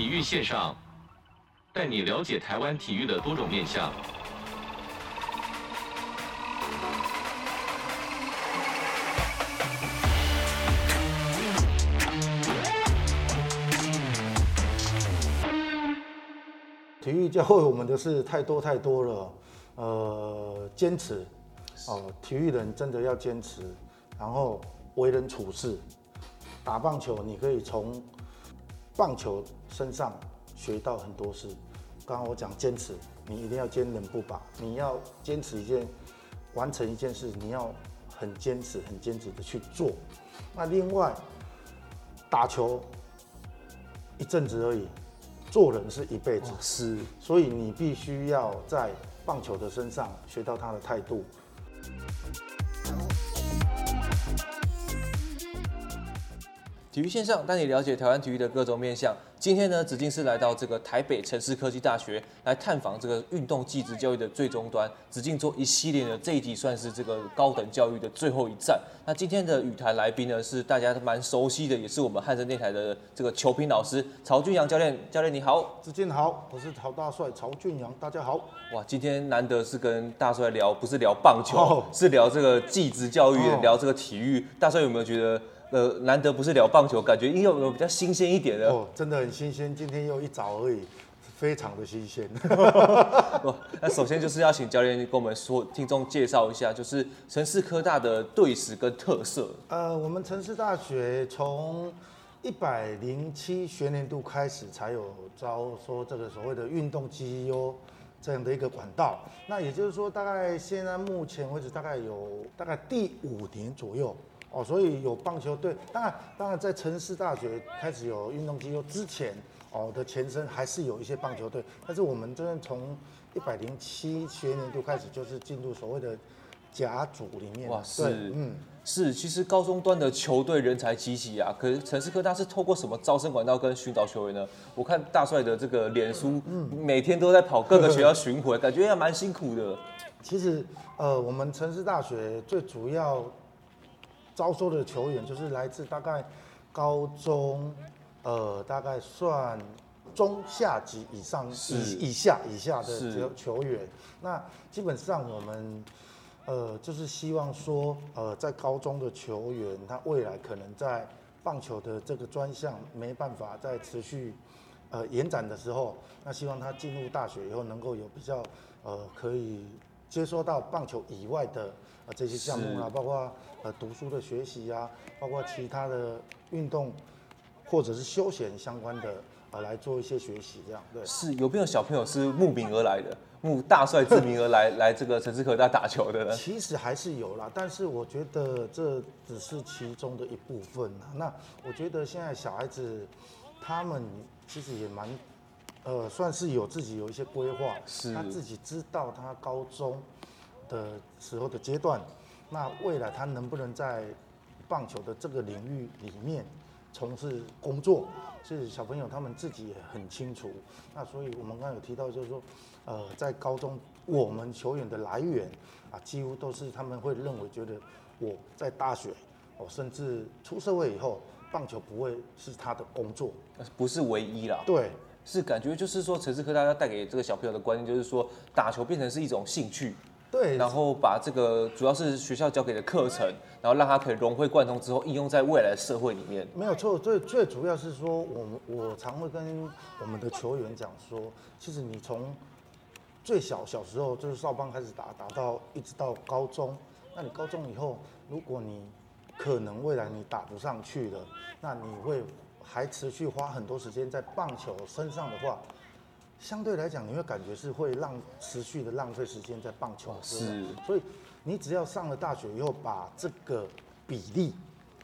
体育线上，带你了解台湾体育的多种面向。体育教会我们的事太多太多了，呃，坚持哦，体育人真的要坚持，然后为人处事，打棒球你可以从棒球身上学到很多事。刚刚我讲坚持，你一定要坚韧不拔，你要坚持一件完成一件事，你要很坚持、很坚持的去做。那另外，打球一阵子而已。做人是一辈子，是，所以你必须要在棒球的身上学到他的态度。体育线上带你了解台湾体育的各种面向。今天呢，子敬是来到这个台北城市科技大学来探访这个运动技职教育的最终端。子敬做一系列的这一集算是这个高等教育的最后一站。那今天的与谈来宾呢，是大家蛮熟悉的，也是我们汉声电台的这个球评老师曹俊阳教练。教练你好，子敬好，我是曹大帅曹俊阳，大家好。哇，今天难得是跟大帅聊，不是聊棒球，哦、是聊这个技职教育，哦、聊这个体育。大帅有没有觉得？呃，难得不是聊棒球，感觉应该有有比较新鲜一点的哦，真的很新鲜。今天又一早而已，非常的新鲜。那首先就是要请教练跟我们说，听众介绍一下，就是城市科大的队史跟特色。呃，我们城市大学从一百零七学年度开始才有招说这个所谓的运动绩优这样的一个管道。那也就是说，大概现在目前为止，大概有大概第五年左右。哦，所以有棒球队，当然，当然在城市大学开始有运动机构之前，哦的前身还是有一些棒球队，但是我们真的从一百零七学年度开始，就是进入所谓的甲组里面。哇，是，嗯，是，其实高中端的球队人才济济啊，可是城市科大是透过什么招生管道跟寻找球员呢？我看大帅的这个脸书，嗯，每天都在跑各个学校巡回，感觉也蛮辛苦的。其实，呃，我们城市大学最主要。招收的球员就是来自大概高中，呃，大概算中下级以上以以下以下的球球员。那基本上我们，呃，就是希望说，呃，在高中的球员，他未来可能在棒球的这个专项没办法再持续呃延展的时候，那希望他进入大学以后能够有比较呃可以接收到棒球以外的。这些项目啊，包括呃读书的学习啊，包括其他的运动或者是休闲相关的呃，来做一些学习，这样对。是有没有小朋友是慕名而来的，慕大帅之名而来 来这个城市科大打球的呢？其实还是有啦，但是我觉得这只是其中的一部分。那我觉得现在小孩子他们其实也蛮呃，算是有自己有一些规划，是他自己知道他高中。的时候的阶段，那未来他能不能在棒球的这个领域里面从事工作，是小朋友他们自己也很清楚。那所以我们刚刚有提到，就是说，呃，在高中我们球员的来源啊，几乎都是他们会认为觉得我在大学哦，甚至出社会以后，棒球不会是他的工作，不是唯一啦。对，是感觉就是说，城市科大要带给这个小朋友的观念，就是说，打球变成是一种兴趣。对，然后把这个主要是学校教给的课程，然后让他可以融会贯通之后应用在未来的社会里面。没有错，最最主要是说，我们我常会跟我们的球员讲说，其实你从最小小时候就是少棒开始打，打到一直到高中，那你高中以后，如果你可能未来你打不上去了，那你会还持续花很多时间在棒球身上的话。相对来讲，你会感觉是会浪持续的浪费时间在棒球，是。所以你只要上了大学以后，把这个比例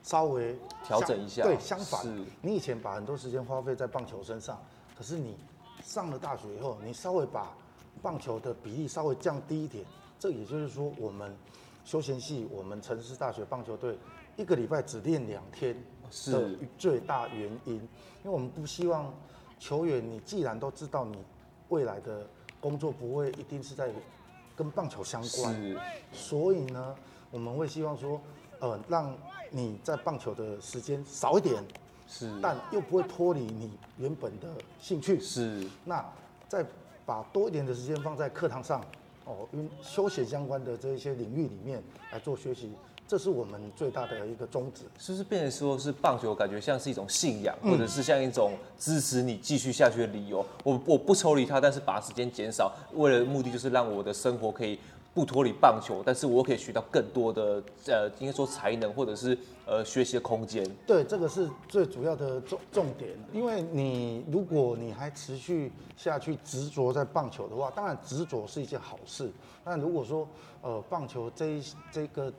稍微调整一下。对，相反，你以前把很多时间花费在棒球身上，可是你上了大学以后，你稍微把棒球的比例稍微降低一点。这也就是说，我们休闲系，我们城市大学棒球队一个礼拜只练两天，是最大原因，因为我们不希望。球员，你既然都知道你未来的工作不会一定是在跟棒球相关，所以呢，我们会希望说，呃，让你在棒球的时间少一点，是，但又不会脱离你原本的兴趣，是。那再把多一点的时间放在课堂上，哦，因休闲相关的这一些领域里面来做学习。这是我们最大的一个宗旨，是不是变成说是棒球，感觉像是一种信仰，或者是像一种支持你继续下去的理由？我我不抽离它，但是把时间减少，为了目的就是让我的生活可以不脱离棒球，但是我可以学到更多的呃，应该说才能或者是呃学习的空间。对，这个是最主要的重重点，因为你如果你还持续下去执着在棒球的话，当然执着是一件好事。但如果说呃棒球这一这个。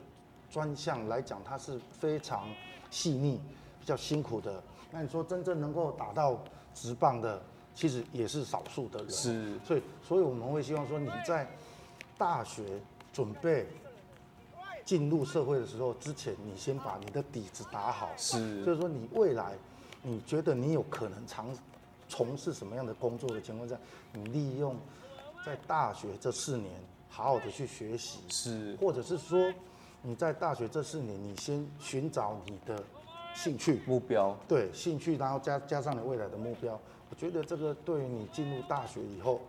专项来讲，它是非常细腻、比较辛苦的。那你说真正能够打到直棒的，其实也是少数的人。是，所以，所以我们会希望说，你在大学准备进入社会的时候之前，你先把你的底子打好。是，就是说，你未来你觉得你有可能长从事什么样的工作的情况下，你利用在大学这四年好好的去学习。是，或者是说。你在大学这四年，你先寻找你的兴趣目标，对兴趣，然后加加上你未来的目标，我觉得这个对于你进入大学以后。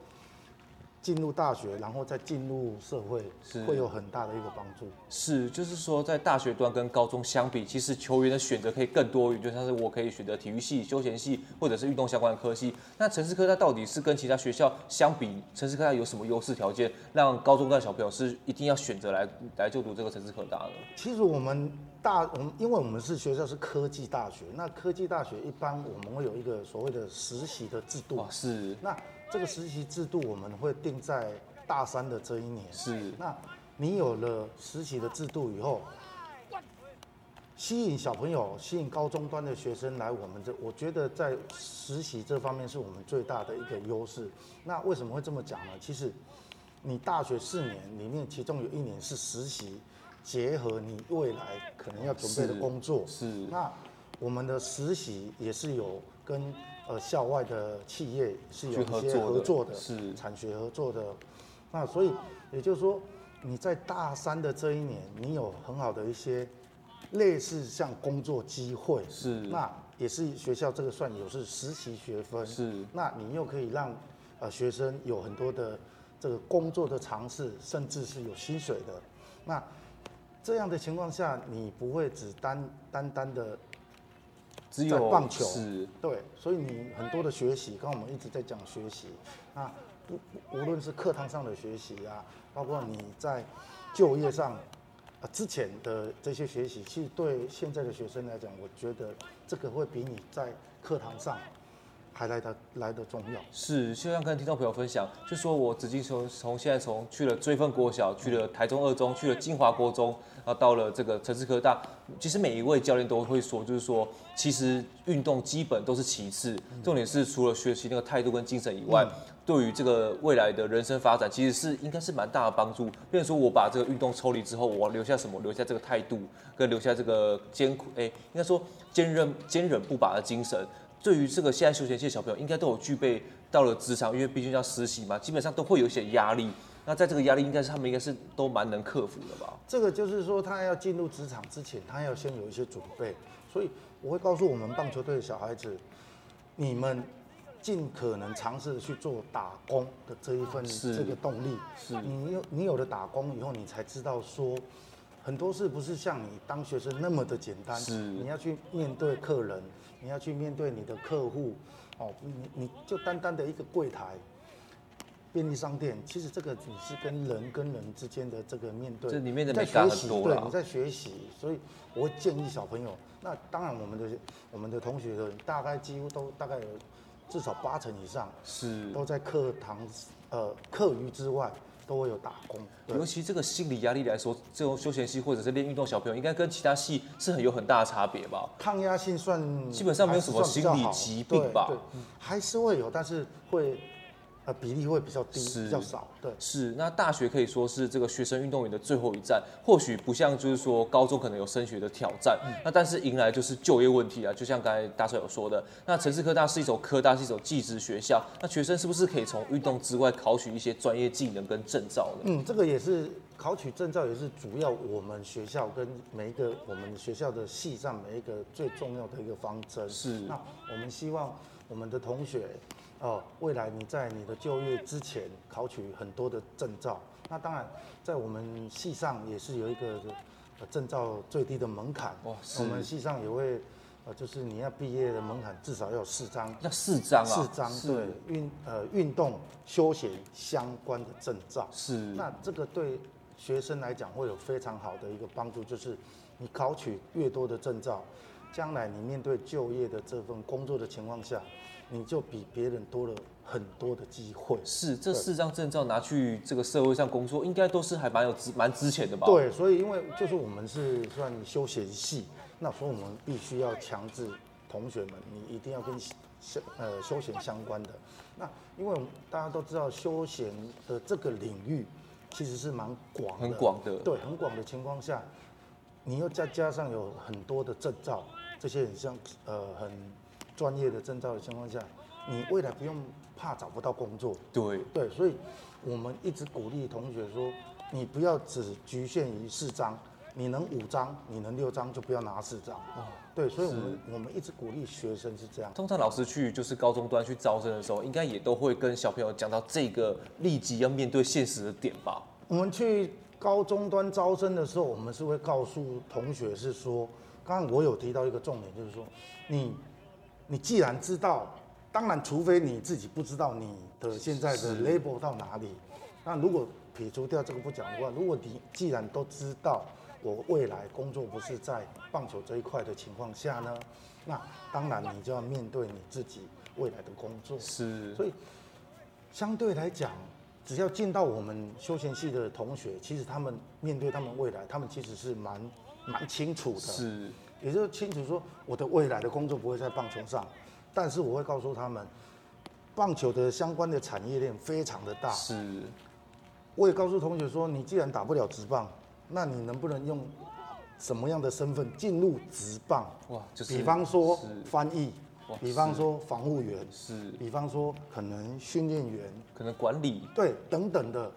进入大学，然后再进入社会，是会有很大的一个帮助。是，就是说，在大学端跟高中相比，其实球员的选择可以更多元，就像是我可以选择体育系、休闲系，或者是运动相关的科系。那城市科大到底是跟其他学校相比，城市科大有什么优势条件，让高中的小朋友是一定要选择来来就读这个城市科大呢？其实我们大，我们因为我们是学校是科技大学，那科技大学一般我们会有一个所谓的实习的制度。哦，是。那这个实习制度我们会定在大三的这一年。是。那你有了实习的制度以后，吸引小朋友、吸引高中端的学生来我们这，我觉得在实习这方面是我们最大的一个优势。那为什么会这么讲呢？其实，你大学四年里面，其中有一年是实习，结合你未来可能要准备的工作。是。那我们的实习也是有跟。呃，校外的企业是有一些合作的，是产学合作的。那所以也就是说，你在大三的这一年，你有很好的一些类似像工作机会，是。那也是学校这个算有是实习学分，是。那你又可以让呃学生有很多的这个工作的尝试，甚至是有薪水的。那这样的情况下，你不会只单单单的。只有棒球。是，对，所以你很多的学习，刚刚我们一直在讲学习，那，不无论是课堂上的学习啊，包括你在就业上，啊之前的这些学习，其实对现在的学生来讲，我觉得这个会比你在课堂上还来的来得重要。是，就像跟听众朋友分享，就说我直接从从现在从去了追分国小，去了台中二中，去了金华国中。到了这个城市科大，其实每一位教练都会说，就是说，其实运动基本都是其次，重点是除了学习那个态度跟精神以外，对于这个未来的人生发展，其实是应该是蛮大的帮助。比如说，我把这个运动抽离之后，我留下什么？留下这个态度，跟留下这个艰苦，哎，应该说坚韧、坚忍不拔的精神。对于这个现在休闲期的小朋友，应该都有具备到了职场，因为毕竟要实习嘛，基本上都会有一些压力。那在这个压力，应该是他们应该是都蛮能克服的吧？这个就是说，他要进入职场之前，他要先有一些准备。所以我会告诉我们棒球队的小孩子，你们尽可能尝试去做打工的这一份这个动力。是，你有你有了打工以后，你才知道说，很多事不是像你当学生那么的简单。是，你要去面对客人，你要去面对你的客户。哦，你你就单单的一个柜台。便利商店，其实这个你是跟人跟人之间的这个面对，这里面的在学习，对，你在学习，所以我会建议小朋友，那当然我们的我们的同学的大概几乎都大概有至少八成以上是都在课堂呃课余之外都会有打工，尤其这个心理压力来说，这种休闲系或者是练运动小朋友，应该跟其他系是很有很大的差别吧？抗压性算基本上没有什么心理疾病吧？对，还是会有，但是会。比例会比较低，比较少。对，是。那大学可以说是这个学生运动员的最后一站，或许不像就是说高中可能有升学的挑战，嗯、那但是迎来就是就业问题啊。就像刚才大帅有说的，那城市科大是一所科大，是一所技职学校，那学生是不是可以从运动之外考取一些专业技能跟证照呢？嗯，这个也是考取证照也是主要我们学校跟每一个我们学校的系上每一个最重要的一个方针。是。那我们希望我们的同学，哦，未来你在你的就业之前考取很多的证照。那当然，在我们系上也是有一个证照最低的门槛。哇，我们系上也会。就是你要毕业的门槛至少要有四张，要四张啊，四张对运呃运动休闲相关的证照是。那这个对学生来讲会有非常好的一个帮助，就是你考取越多的证照，将来你面对就业的这份工作的情况下，你就比别人多了很多的机会。是这四张证照拿去这个社会上工作，应该都是还蛮有值蛮值钱的吧？对，所以因为就是我们是算休闲系。那所以我们必须要强制同学们，你一定要跟休呃休闲相关的。那因为大家都知道休闲的这个领域其实是蛮广的，很广的。对，很广的情况下，你又再加上有很多的证照，这些很像呃很专业的证照的情况下，你未来不用怕找不到工作。对对，所以我们一直鼓励同学说，你不要只局限于四张。你能五张，你能六张，就不要拿四张。哦，对，所以我们我们一直鼓励学生是这样。通常老师去就是高中端去招生的时候，应该也都会跟小朋友讲到这个立即要面对现实的点吧？我们去高中端招生的时候，我们是会告诉同学是说，刚刚我有提到一个重点，就是说，你你既然知道，当然除非你自己不知道你的现在的 label 到哪里，那如果撇除掉这个不讲的话，如果你既然都知道。我未来工作不是在棒球这一块的情况下呢，那当然你就要面对你自己未来的工作。是，所以相对来讲，只要见到我们休闲系的同学，其实他们面对他们未来，他们其实是蛮蛮清楚的。是，也就是清楚说，我的未来的工作不会在棒球上，但是我会告诉他们，棒球的相关的产业链非常的大。是，我也告诉同学说，你既然打不了直棒。那你能不能用什么样的身份进入直棒？哇，就是比方说翻译，比方说防护员，是，比方说可能训练员，可能管理，对，等等的。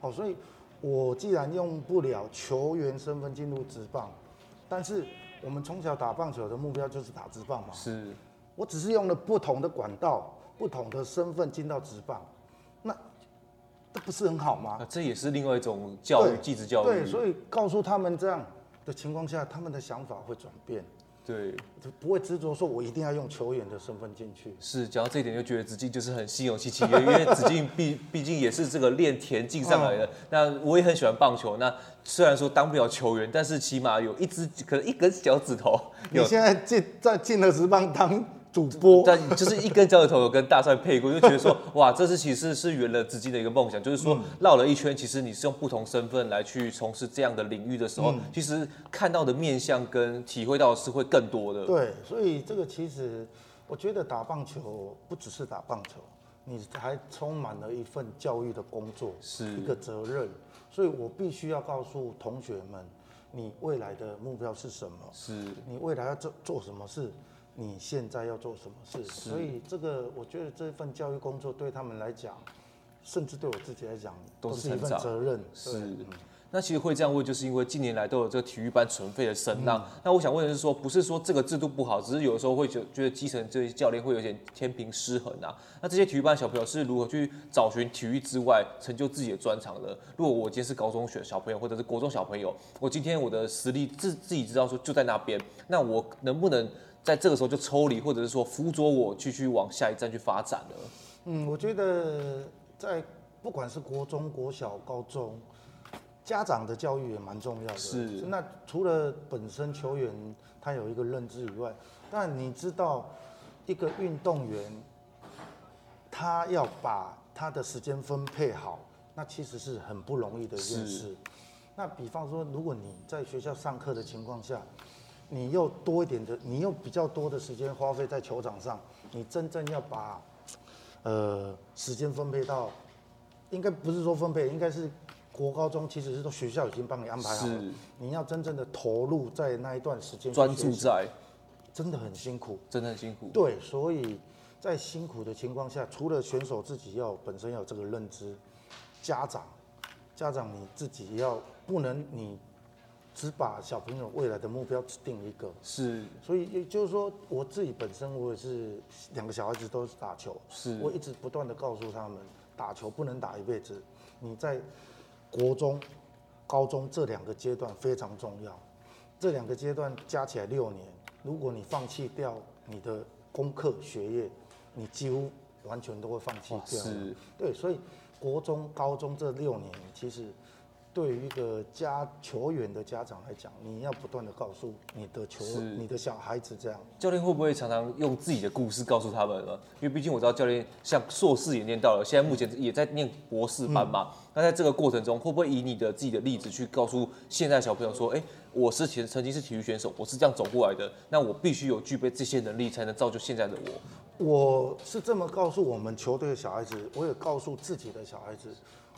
好，所以我既然用不了球员身份进入职棒，但是我们从小打棒球的目标就是打直棒嘛。是，我只是用了不同的管道、不同的身份进到直棒，那。这不是很好吗？这也是另外一种教育，继职教育。对，所以告诉他们这样的情况下，他们的想法会转变。对，就不会执着说我一定要用球员的身份进去。是，讲到这一点就觉得子敬就是很心有戚戚焉，因为子敬毕毕竟也是这个练田径上来的。那我也很喜欢棒球。那虽然说当不了球员，但是起码有一只可能一根脚趾头。你现在进在进了职棒当。主播，但就是一根脚趾头有跟大帅配过，就觉得说，哇，这是其实是圆了自己的一个梦想，就是说绕了一圈，其实你是用不同身份来去从事这样的领域的时候，嗯、其实看到的面向跟体会到的是会更多的。对，所以这个其实我觉得打棒球不只是打棒球，你还充满了一份教育的工作，是一个责任。所以我必须要告诉同学们，你未来的目标是什么？是你未来要做做什么事？你现在要做什么事？所以这个，我觉得这份教育工作对他们来讲，甚至对我自己来讲，都是一份责任。是。那其实会这样问，就是因为近年来都有这个体育班存废的声浪。那我想问的是说，不是说这个制度不好，只是有的时候会觉觉得基层这些教练会有点天平失衡啊。那这些体育班小朋友是如何去找寻体育之外成就自己的专长的？如果我今天是高中学小朋友，或者是国中小朋友，我今天我的实力自自己知道说就在那边，那我能不能？在这个时候就抽离，或者是说辅佐我继续往下一站去发展了。嗯，我觉得在不管是国中、国小、高中，家长的教育也蛮重要的。是。那除了本身球员他有一个认知以外，但你知道一个运动员他要把他的时间分配好，那其实是很不容易的一件事。那比方说，如果你在学校上课的情况下，你又多一点的，你又比较多的时间花费在球场上，你真正要把，呃，时间分配到，应该不是说分配，应该是国高中其实是说学校已经帮你安排好了，你要真正的投入在那一段时间，专注在，真的很辛苦，真的很辛苦。对，所以在辛苦的情况下，除了选手自己要本身要有这个认知，家长家长你自己要不能你只把小朋友未来的目标只定一个，是，所以也就是说，我自己本身我也是两个小孩子都是打球，是我一直不断的告诉他们，打球不能打一辈子，你在国中、高中这两个阶段非常重要，这两个阶段加起来六年，如果你放弃掉你的功课学业，你几乎完全都会放弃掉。是，对，所以国中、高中这六年其实。对于一个家球员的家长来讲，你要不断的告诉你的球、你的小孩子这样。教练会不会常常用自己的故事告诉他们呢？因为毕竟我知道教练像硕士也念到了，现在目前也在念博士班嘛。嗯、那在这个过程中，会不会以你的自己的例子去告诉现在小朋友说：“哎，我是前曾经是体育选手，我是这样走过来的，那我必须有具备这些能力，才能造就现在的我。”我是这么告诉我们球队的小孩子，我也告诉自己的小孩子。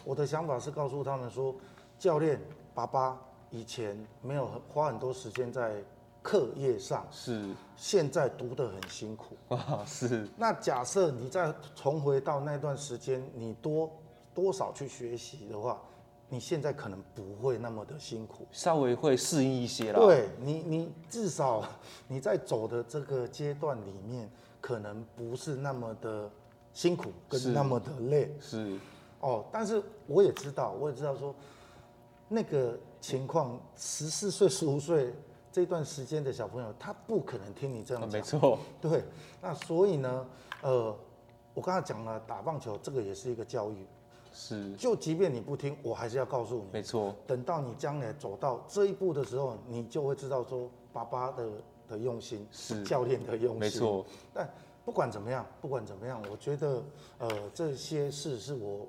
我的想法是告诉他们说。教练，爸爸以前没有花很多时间在课业上，是，现在读得很辛苦 啊，是。那假设你再重回到那段时间，你多多少去学习的话，你现在可能不会那么的辛苦，稍微会适应一些了。对你，你至少你在走的这个阶段里面，可能不是那么的辛苦，跟那么的累。是。是哦，但是我也知道，我也知道说。那个情况，十四岁、十五岁这段时间的小朋友，他不可能听你这样讲。没错。对，那所以呢，呃，我刚才讲了打棒球，这个也是一个教育。是。就即便你不听，我还是要告诉你。没错。等到你将来走到这一步的时候，你就会知道说爸爸的的用心，是教练的用心。没错。但不管怎么样，不管怎么样，我觉得呃这些事是我。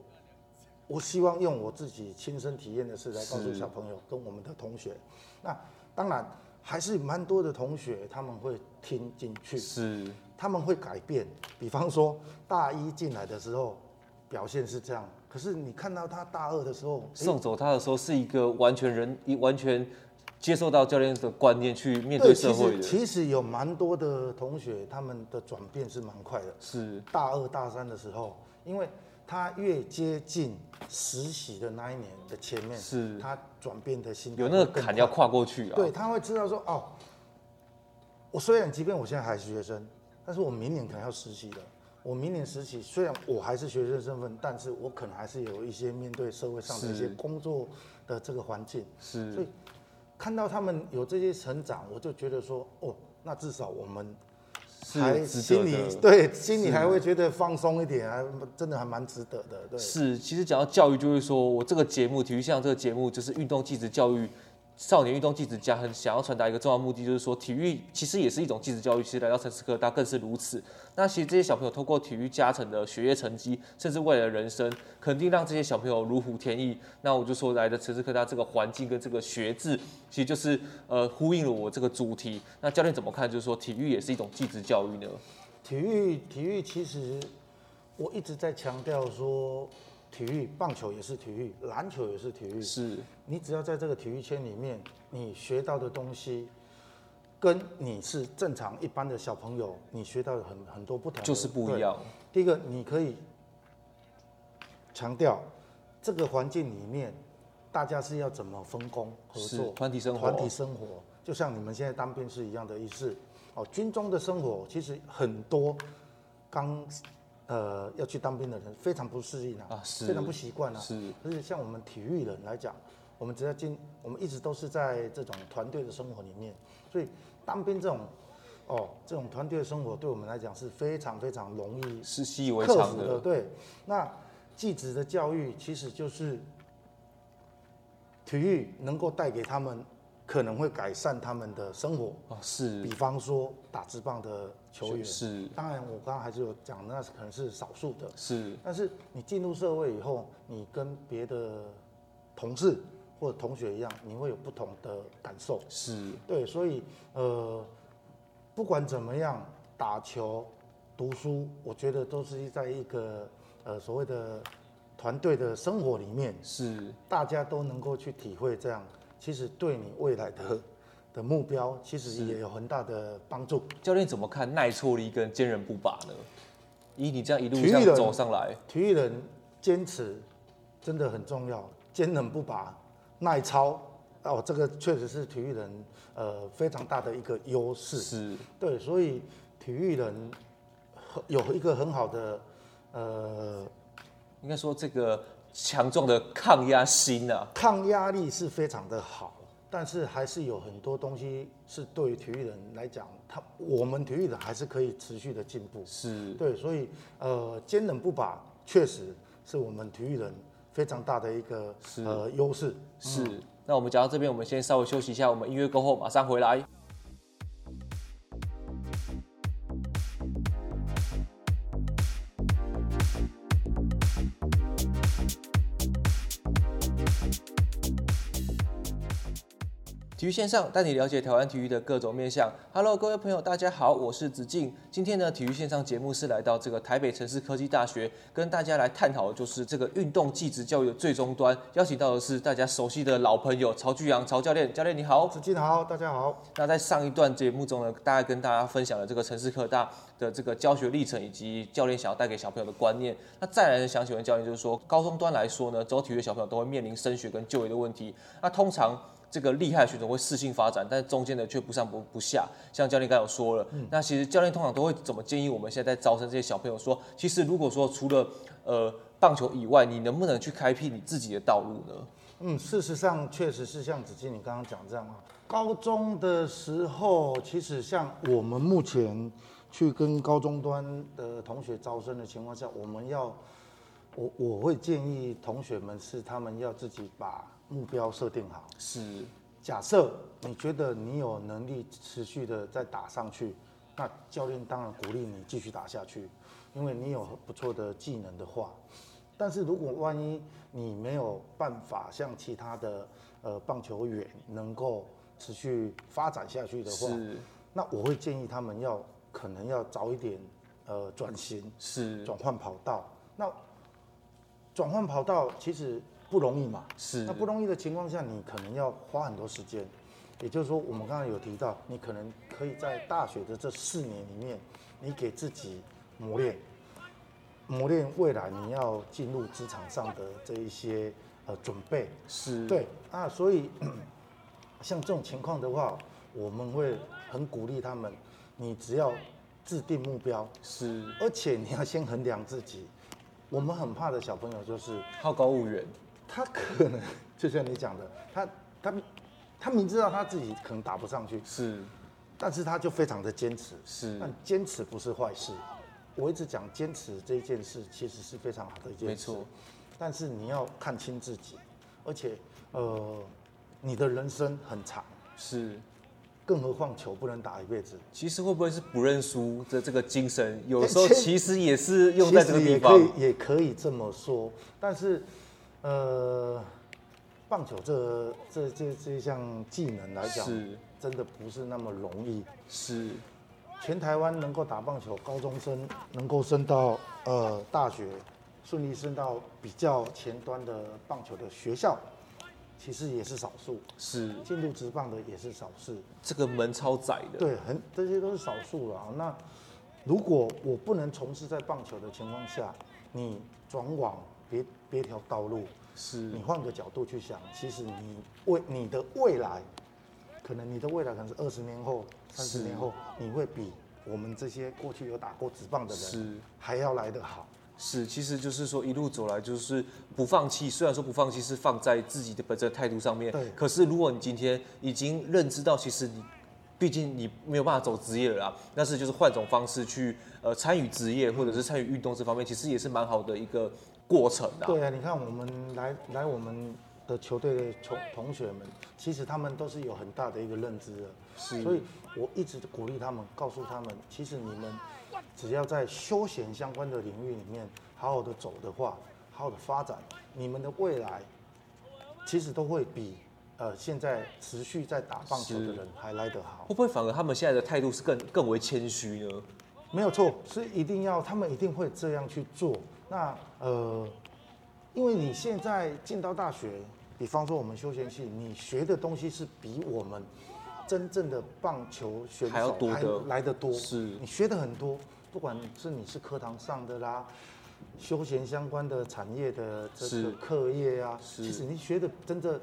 我希望用我自己亲身体验的事来告诉小朋友跟我们的同学。那当然还是蛮多的同学他们会听进去，是他们会改变。比方说大一进来的时候表现是这样，可是你看到他大二的时候送走他的时候是一个完全人一完全接受到教练的观念去面对社会的。其实，其实有蛮多的同学他们的转变是蛮快的。是大二大三的时候，因为。他越接近实习的那一年的前面，是他转变的心态有那个坎要跨过去啊。对，他会知道说，哦，我虽然即便我现在还是学生，但是我明年可能要实习了。我明年实习，虽然我还是学生身份，但是我可能还是有一些面对社会上的一些工作的这个环境。是，所以看到他们有这些成长，我就觉得说，哦，那至少我们。还心里对心里还会觉得放松一点，还真的还蛮值得的。对，是，其实讲到教育，就是说我这个节目《体育线上》这个节目，就是运动技职教育。少年运动技职家很想要传达一个重要目的，就是说体育其实也是一种技职教育。其实来到城市科大更是如此。那其实这些小朋友通过体育加成的学业成绩，甚至未来的人生，肯定让这些小朋友如虎添翼。那我就说来的城市科大这个环境跟这个学制，其实就是呃呼应了我这个主题。那教练怎么看？就是说体育也是一种技职教育呢？体育体育其实我一直在强调说。体育，棒球也是体育，篮球也是体育。是，你只要在这个体育圈里面，你学到的东西，跟你是正常一般的小朋友，你学到的很很多不同，就是不一样。第一个，你可以强调这个环境里面，大家是要怎么分工合作，团体生活，团体生活，就像你们现在当兵是一样的意思。哦，军中的生活其实很多刚。呃，要去当兵的人非常不适应啊，啊非常不习惯啊。是，而且像我们体育人来讲，我们只要进，我们一直都是在这种团队的生活里面，所以当兵这种，哦，这种团队的生活对我们来讲是非常非常容易，是习以为常的。对，那技职的教育其实就是体育能够带给他们。可能会改善他们的生活。啊，是，比方说打直棒的球员。是，当然我刚刚还是有讲，那是可能是少数的，是，但是你进入社会以后，你跟别的同事或者同学一样，你会有不同的感受，是，对，所以呃，不管怎么样，打球、读书，我觉得都是在一个呃所谓的团队的生活里面，是，大家都能够去体会这样。其实对你未来的的目标，其实也有很大的帮助。教练怎么看耐挫力跟坚韧不拔呢？以你这样一路这样走上来，体育人坚持真的很重要。坚韧不拔、耐操，哦，这个确实是体育人呃非常大的一个优势。是，对，所以体育人有一个很好的呃，应该说这个强壮的抗压心啊，抗压力是非常的好。但是还是有很多东西是对于体育人来讲，他我们体育人还是可以持续的进步。是对，所以呃，坚韧不拔确实是我们体育人非常大的一个呃优势。是，嗯、那我们讲到这边，我们先稍微休息一下，我们音乐过后马上回来。体育线上带你了解台湾体育的各种面向。Hello，各位朋友，大家好，我是子敬。今天呢，体育线上节目是来到这个台北城市科技大学，跟大家来探讨的就是这个运动技职教育的最终端。邀请到的是大家熟悉的老朋友曹巨阳曹教练，教练你好。子敬好，大家好。那在上一段节目中呢，大概跟大家分享了这个城市科大的这个教学历程，以及教练想要带给小朋友的观念。那再来呢，想请问教练，就是说高中端来说呢，走体育的小朋友都会面临升学跟就业的问题。那通常这个厉害的选手会适性发展，但是中间的却不上不不下。像教练刚才有说了，嗯、那其实教练通常都会怎么建议我们现在在招生这些小朋友说，其实如果说除了呃棒球以外，你能不能去开辟你自己的道路呢？嗯，事实上确实是像子敬你刚刚讲这样啊。高中的时候，其实像我们目前去跟高中端的同学招生的情况下，我们要我我会建议同学们是他们要自己把。目标设定好，是。假设你觉得你有能力持续的再打上去，那教练当然鼓励你继续打下去，因为你有不错的技能的话。但是如果万一你没有办法像其他的呃棒球员能够持续发展下去的话，是。那我会建议他们要可能要早一点呃转型，是。转换跑道。那转换跑道其实。不容易嘛，是。那不容易的情况下，你可能要花很多时间。也就是说，我们刚才有提到，你可能可以在大学的这四年里面，你给自己磨练，磨练未来你要进入职场上的这一些呃准备。是。对啊，所以 像这种情况的话，我们会很鼓励他们，你只要制定目标，是。而且你要先衡量自己。我们很怕的小朋友就是好高骛远。他可能就像你讲的，他他他明知道他自己可能打不上去，是，但是他就非常的坚持，是，但坚持不是坏事。我一直讲坚持这一件事其实是非常好的一件事，没错。但是你要看清自己，而且呃，你的人生很长，是，更何况球不能打一辈子。其实会不会是不认输的这个精神，有时候其实也是用在这个地方，也可以也可以这么说，但是。呃，棒球这这这这一项技能来讲，是真的不是那么容易。是，全台湾能够打棒球高中生能够升到呃大学，顺利升到比较前端的棒球的学校，其实也是少数。是，进入职棒的也是少数。这个门超窄的。对，很这些都是少数了。那如果我不能从事在棒球的情况下，你转往。别别条道路，是你换个角度去想，其实你未你的未来，可能你的未来可能是二十年后、三十年后，你会比我们这些过去有打过纸棒的人是还要来得好。是，其实就是说一路走来就是不放弃。虽然说不放弃是放在自己的本身态度上面，对。可是如果你今天已经认知到，其实你毕竟你没有办法走职业了啦，那是就是换种方式去呃参与职业或者是参与运动这方面，其实也是蛮好的一个。过程的、啊、对啊，你看我们来来我们的球队的同同学们，其实他们都是有很大的一个认知的，是，所以我一直鼓励他们，告诉他们，其实你们只要在休闲相关的领域里面好好的走的话，好好的发展，你们的未来其实都会比呃现在持续在打棒球的人还来得好。会不会反而他们现在的态度是更更为谦虚呢？没有错，是一定要他们一定会这样去做。那呃，因为你现在进到大学，比方说我们休闲系，你学的东西是比我们真正的棒球选手还来得多。是，你学的很多，不管是你是课堂上的啦，休闲相关的产业的这是。个课业啊，是。其实你学的真的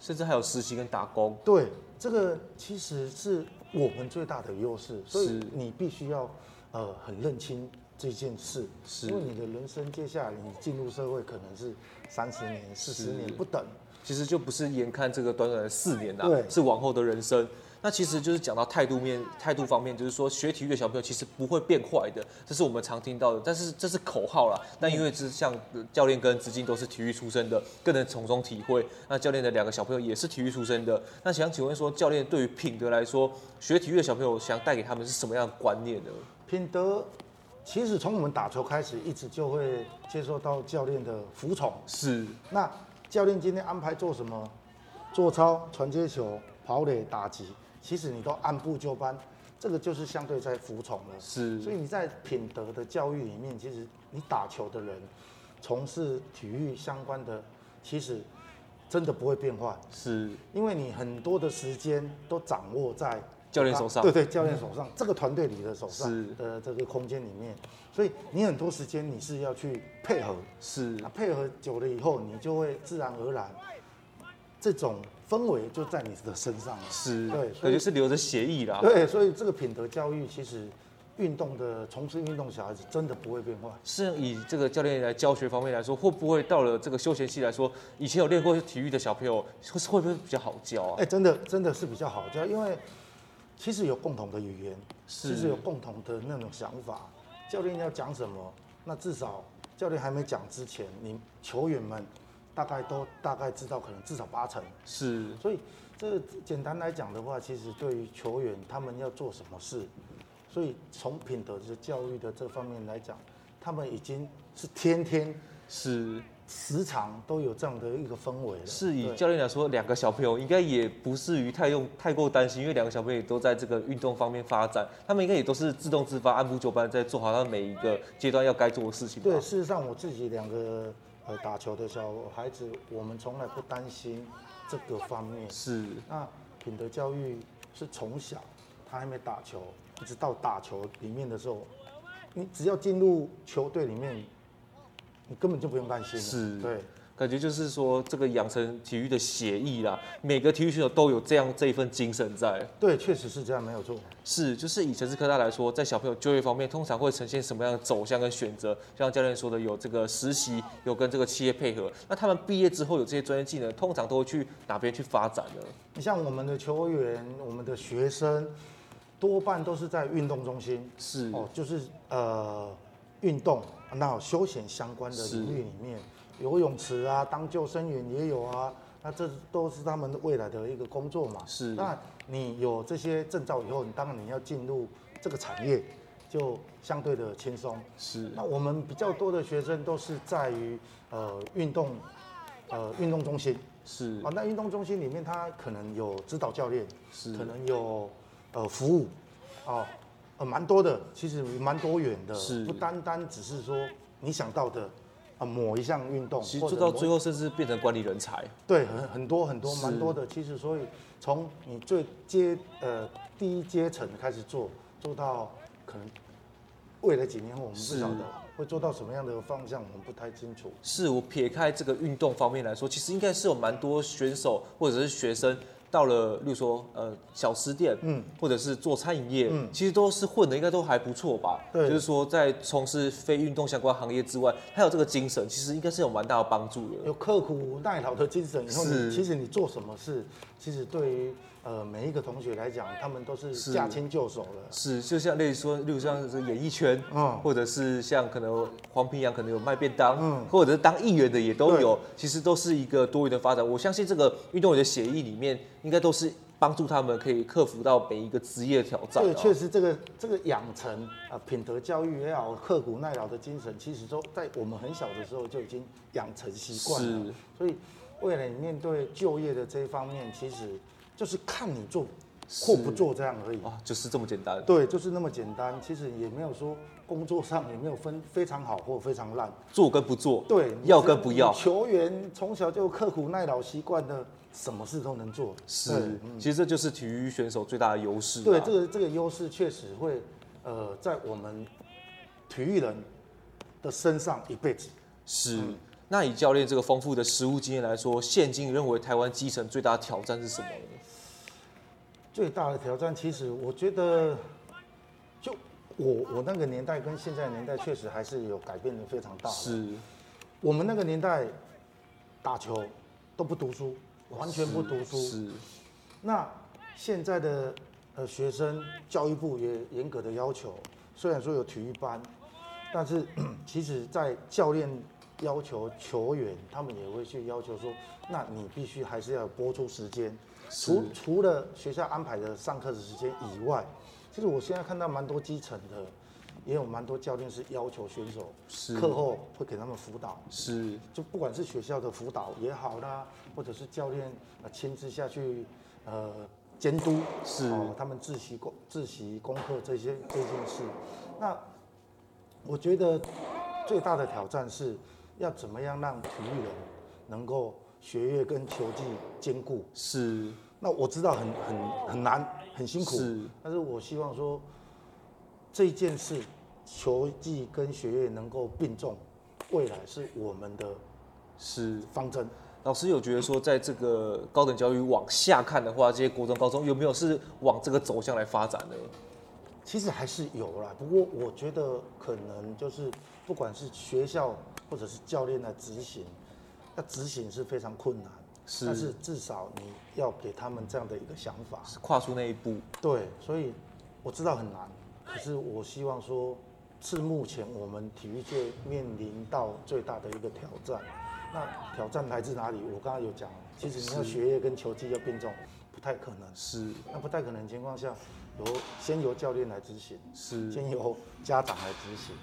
甚至还有实习跟打工。对这个其实是我们最大的优势，所以你必须要呃很认清这件事，是因为你的人生接下来你进入社会可能是三十年、四十年不等。其实就不是眼看这个短短的四年呐、啊，是往后的人生。那其实就是讲到态度面、态度方面，就是说学体育的小朋友其实不会变坏的，这是我们常听到的。但是这是口号啦。那因为是像教练跟资金都是体育出身的，更能从中体会。那教练的两个小朋友也是体育出身的。那想请问说，教练对于品德来说，学体育的小朋友想带给他们是什么样的观念呢？品德其实从我们打球开始，一直就会接受到教练的服从。是那教练今天安排做什么？做操、传接球、跑垒、打击，其实你都按部就班，这个就是相对在服从了。是，所以你在品德的教育里面，其实你打球的人，从事体育相关的，其实真的不会变坏，是因为你很多的时间都掌握在教练手上。对对，教练手上，这个团队里的手上是的这个空间里面，所以你很多时间你是要去配合。是那配合久了以后，你就会自然而然，这种氛围就在你的身上了。是，对，感觉是流着血液啦。对，所以这个品德教育，其实运动的从事运动小孩子真的不会变坏。是以这个教练来教学方面来说，会不会到了这个休闲期来说，以前有练过体育的小朋友，会会不会比较好教啊？哎，真的真的是比较好教，因为其实有共同的语言，是其实有共同的那种想法。教练要讲什么，那至少教练还没讲之前，你球员们大概都大概知道，可能至少八成。是，所以这简单来讲的话，其实对于球员他们要做什么事，所以从品德的教育的这方面来讲，他们已经是天天是时常都有这样的一个氛围了。是以教练来说，两个小朋友应该也不至于太用太过担心，因为两个小朋友也都在这个运动方面发展，他们应该也都是自动自发、按部就班，在做好他们每一个阶段要该做的事情吧。对，事实上我自己两个呃打球的小孩子，我们从来不担心这个方面。是那品德教育是从小他还没打球，一直到打球里面的时候，你只要进入球队里面，你根本就不用担心了。是对。感觉就是说，这个养成体育的血液啦，每个体育选手都有这样这一份精神在。对，确实是这样，没有错。是，就是以城市科大来说，在小朋友就业方面，通常会呈现什么样的走向跟选择？像教练说的，有这个实习，有跟这个企业配合。那他们毕业之后有这些专业技能，通常都会去哪边去发展呢？你像我们的球员，我们的学生，多半都是在运动中心。是哦，就是呃，运动那有休闲相关的领域里面。游泳池啊，当救生员也有啊，那这都是他们未来的一个工作嘛。是。那你有这些证照以后，你当然你要进入这个产业，就相对的轻松。是。那我们比较多的学生都是在于呃运动，呃运动中心。是。啊，那运动中心里面，他可能有指导教练，是。可能有呃服务，哦，呃蛮多的，其实蛮多元的，是。不单单只是说你想到的。啊，某一项运动，其实做到最后，甚至变成管理人才。对，很很多很多蛮多的。其实，所以从你最阶呃第一阶层开始做，做到可能未来几年后，我们不晓得会做到什么样的方向，我们不太清楚。是我撇开这个运动方面来说，其实应该是有蛮多选手或者是学生。到了，例如说，呃，小吃店，嗯，或者是做餐饮业，嗯，其实都是混的，应该都还不错吧？对，就是说，在从事非运动相关行业之外，还有这个精神，其实应该是有蛮大的帮助的。有刻苦耐劳的精神以后，你其实你做什么事，其实对于呃每一个同学来讲，他们都是驾轻就熟了。是，就像类似说，例如像是演艺圈，嗯，或者是像可能黄平洋可能有卖便当，嗯，或者是当议员的也都有，其实都是一个多元的发展。我相信这个运动员的协议里面。应该都是帮助他们可以克服到每一个职业的挑战。对，确实这个这个养成啊，品德教育也好，刻苦耐劳的精神，其实都在我们很小的时候就已经养成习惯了。是。所以未来你面对就业的这一方面，其实就是看你做或不做这样而已。啊，就是这么简单。对，就是那么简单。其实也没有说工作上也没有分非常好或非常烂，做跟不做。对，要跟不要。球员从小就刻苦耐劳习惯的。什么事都能做，是，嗯、其实这就是体育选手最大的优势。对，这个这个优势确实会，呃，在我们体育人的身上一辈子。是。嗯、那以教练这个丰富的实务经验来说，现今认为台湾基层最大的挑战是什么呢？最大的挑战，其实我觉得，就我我那个年代跟现在年代确实还是有改变的非常大。是，我们那个年代打球都不读书，完全不读书。是。是那现在的呃学生，教育部也严格的要求，虽然说有体育班，但是 其实在教练要求球员，他们也会去要求说，那你必须还是要播出时间。除除了学校安排的上课的时间以外，其实我现在看到蛮多基层的，也有蛮多教练是要求选手课后会给他们辅导，是。就不管是学校的辅导也好啦，或者是教练呃亲自下去呃监督，是。哦他们自习功自习功课这些这件事，那我觉得最大的挑战是要怎么样让体育人能够学业跟球技兼顾，是。那我知道很很很难，很辛苦，是。但是我希望说，这件事，球技跟学业能够并重，未来是我们的，是方针。老师有觉得说，在这个高等教育往下看的话，这些国中、高中有没有是往这个走向来发展的？其实还是有啦，不过我觉得可能就是，不管是学校或者是教练来执行，要执行是非常困难。是，但是至少你要给他们这样的一个想法，是跨出那一步。对，所以我知道很难，可是我希望说，是目前我们体育界面临到最大的一个挑战。那挑战来自哪里？我刚刚有讲，其实你要学业跟球技要变重，不太可能。是，那不太可能的情况下，由先由教练来执行，是，先由家长来执行，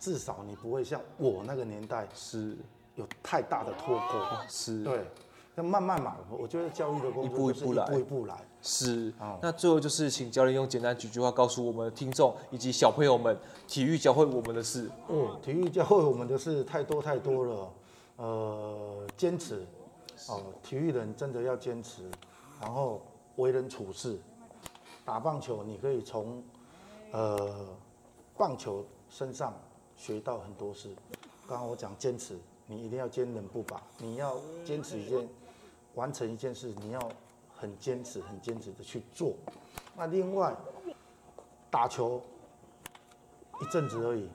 至少你不会像我那个年代是有太大的脱钩。是，对。那慢慢嘛，我觉得教育的工作是一步一步来，一步一步来。是，那最后就是请教练用简单几句话告诉我们的听众以及小朋友们，体育教会我们的事。嗯，体育教会我们的事太多太多了。呃，坚持，哦，体育人真的要坚持，然后为人处事，打棒球你可以从呃棒球身上学到很多事。刚刚我讲坚持，你一定要坚韧不拔，你要坚持一件。完成一件事，你要很坚持、很坚持的去做。那另外，打球一阵子而已，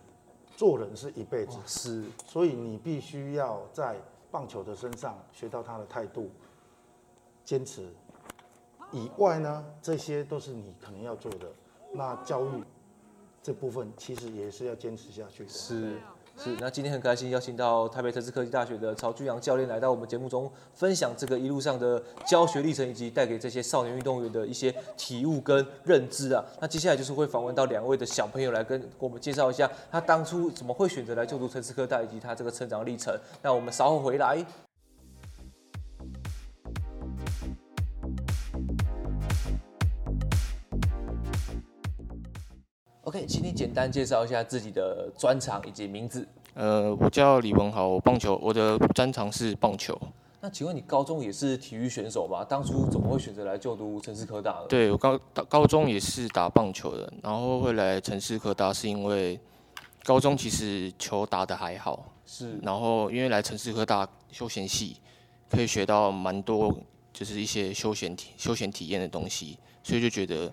做人是一辈子。是，所以你必须要在棒球的身上学到他的态度、坚持。以外呢，这些都是你可能要做的。那教育这部分其实也是要坚持下去的。是。是，那今天很开心邀请到台北城市科技大学的曹俊阳教练来到我们节目中，分享这个一路上的教学历程，以及带给这些少年运动员的一些体悟跟认知啊。那接下来就是会访问到两位的小朋友来跟我们介绍一下他当初怎么会选择来就读城市科大，以及他这个成长历程。那我们稍后回来。请你简单介绍一下自己的专长以及名字。呃，我叫李文豪，我棒球，我的专长是棒球。那请问你高中也是体育选手吧？当初怎么会选择来就读城市科大的？对，我高高中也是打棒球的，然后会来城市科大是因为高中其实球打得还好，是。然后因为来城市科大休闲系，可以学到蛮多，就是一些休闲体休闲体验的东西，所以就觉得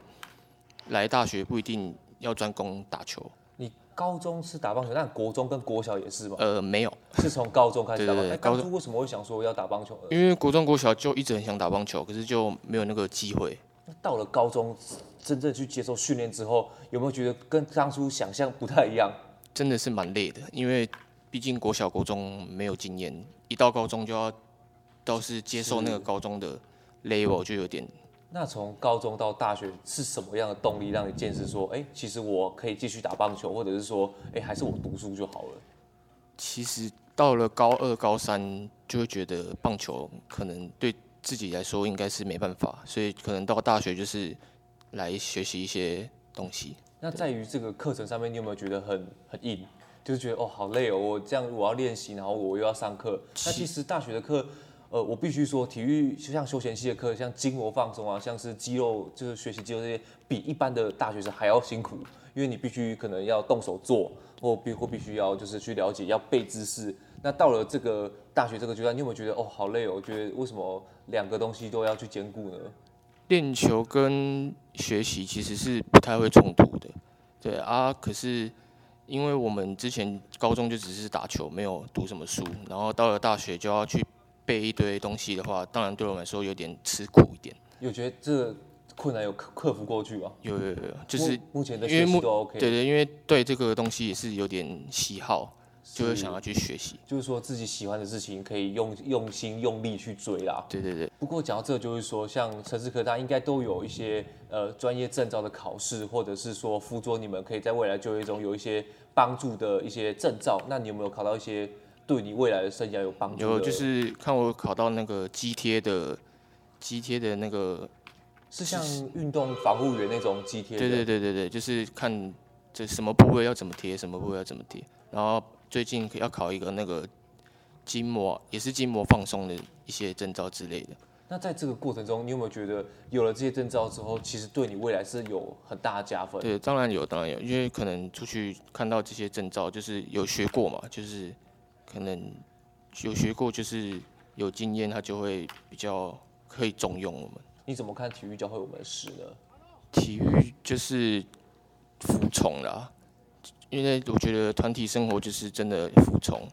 来大学不一定。要专攻打球。你高中是打棒球，但国中跟国小也是吗？呃，没有，是从高中开始打棒球。对对对，当初为什么会想说要打棒球？因为国中、国小就一直很想打棒球，可是就没有那个机会。那到了高中，真正去接受训练之后，有没有觉得跟当初想象不太一样？真的是蛮累的，因为毕竟国小、国中没有经验，一到高中就要倒是接受那个高中的 level，就有点。那从高中到大学是什么样的动力让你见识说，哎、欸，其实我可以继续打棒球，或者是说，哎、欸，还是我读书就好了？其实到了高二、高三就会觉得棒球可能对自己来说应该是没办法，所以可能到大学就是来学习一些东西。那在于这个课程上面，你有没有觉得很很硬？就是觉得哦，好累哦，我这样我要练习，然后我又要上课。那其实大学的课。呃，我必须说，体育就像休闲系的课，像筋膜放松啊，像是肌肉，就是学习肌肉这些，比一般的大学生还要辛苦。因为你必须可能要动手做，或必或必须要就是去了解，要背知识。那到了这个大学这个阶段，你有没有觉得哦好累哦？我觉得为什么两个东西都要去兼顾呢？练球跟学习其实是不太会冲突的，对啊。可是因为我们之前高中就只是打球，没有读什么书，然后到了大学就要去背一堆东西的话，当然对我来说有点吃苦一点。有觉得这个困难有克克服过去吗？有有有，就是目前的学习都 OK。对对，因为对这个东西也是有点喜好。就会想要去学习，就是说自己喜欢的事情可以用用心用力去追啦。对对对。不过讲到这，就是说像城市科大应该都有一些呃专业证照的考试，或者是说辅佐你们可以在未来就业中有一些帮助的一些证照。那你有没有考到一些对你未来的生涯有帮助？有，就是看我考到那个肌贴的肌贴的那个，是像运动防护员那种肌贴。对对对对对，就是看这什么部位要怎么贴，什么部位要怎么贴，然后。最近要考一个那个筋膜，也是筋膜放松的一些证照之类的。那在这个过程中，你有没有觉得有了这些证照之后，其实对你未来是有很大的加分？对，当然有，当然有，因为可能出去看到这些证照，就是有学过嘛，就是可能有学过，就是有经验，他就会比较可以重用我们。你怎么看体育教会我们的事呢？体育就是服从啦。因为我觉得团体生活就是真的服从，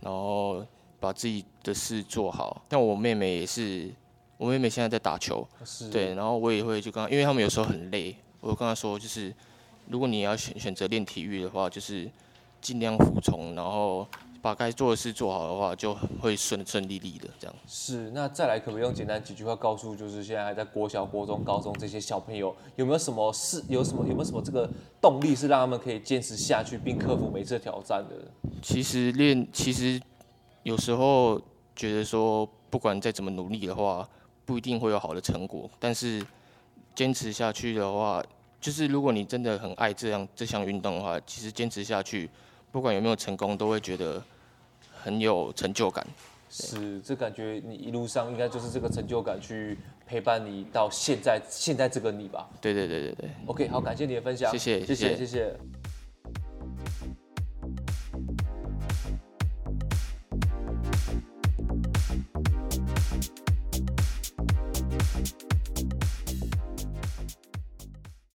然后把自己的事做好。像我妹妹也是，我妹妹现在在打球，是对，然后我也会就刚，因为他们有时候很累，我就跟她说，就是如果你要选选择练体育的话，就是尽量服从，然后。把该做的事做好的话，就会顺顺利利的这样。是，那再来可不可以用简单几句话告诉，就是现在还在国小、国中、高中这些小朋友，有没有什么事？有什么有没有什么这个动力是让他们可以坚持下去，并克服每次挑战的？其实练，其实有时候觉得说，不管再怎么努力的话，不一定会有好的成果。但是坚持下去的话，就是如果你真的很爱这样这项运动的话，其实坚持下去，不管有没有成功，都会觉得。很有成就感，是这感觉，你一路上应该就是这个成就感去陪伴你到现在，现在这个你吧。对对对对对。OK，好，感谢你的分享，谢谢谢谢谢谢。谢谢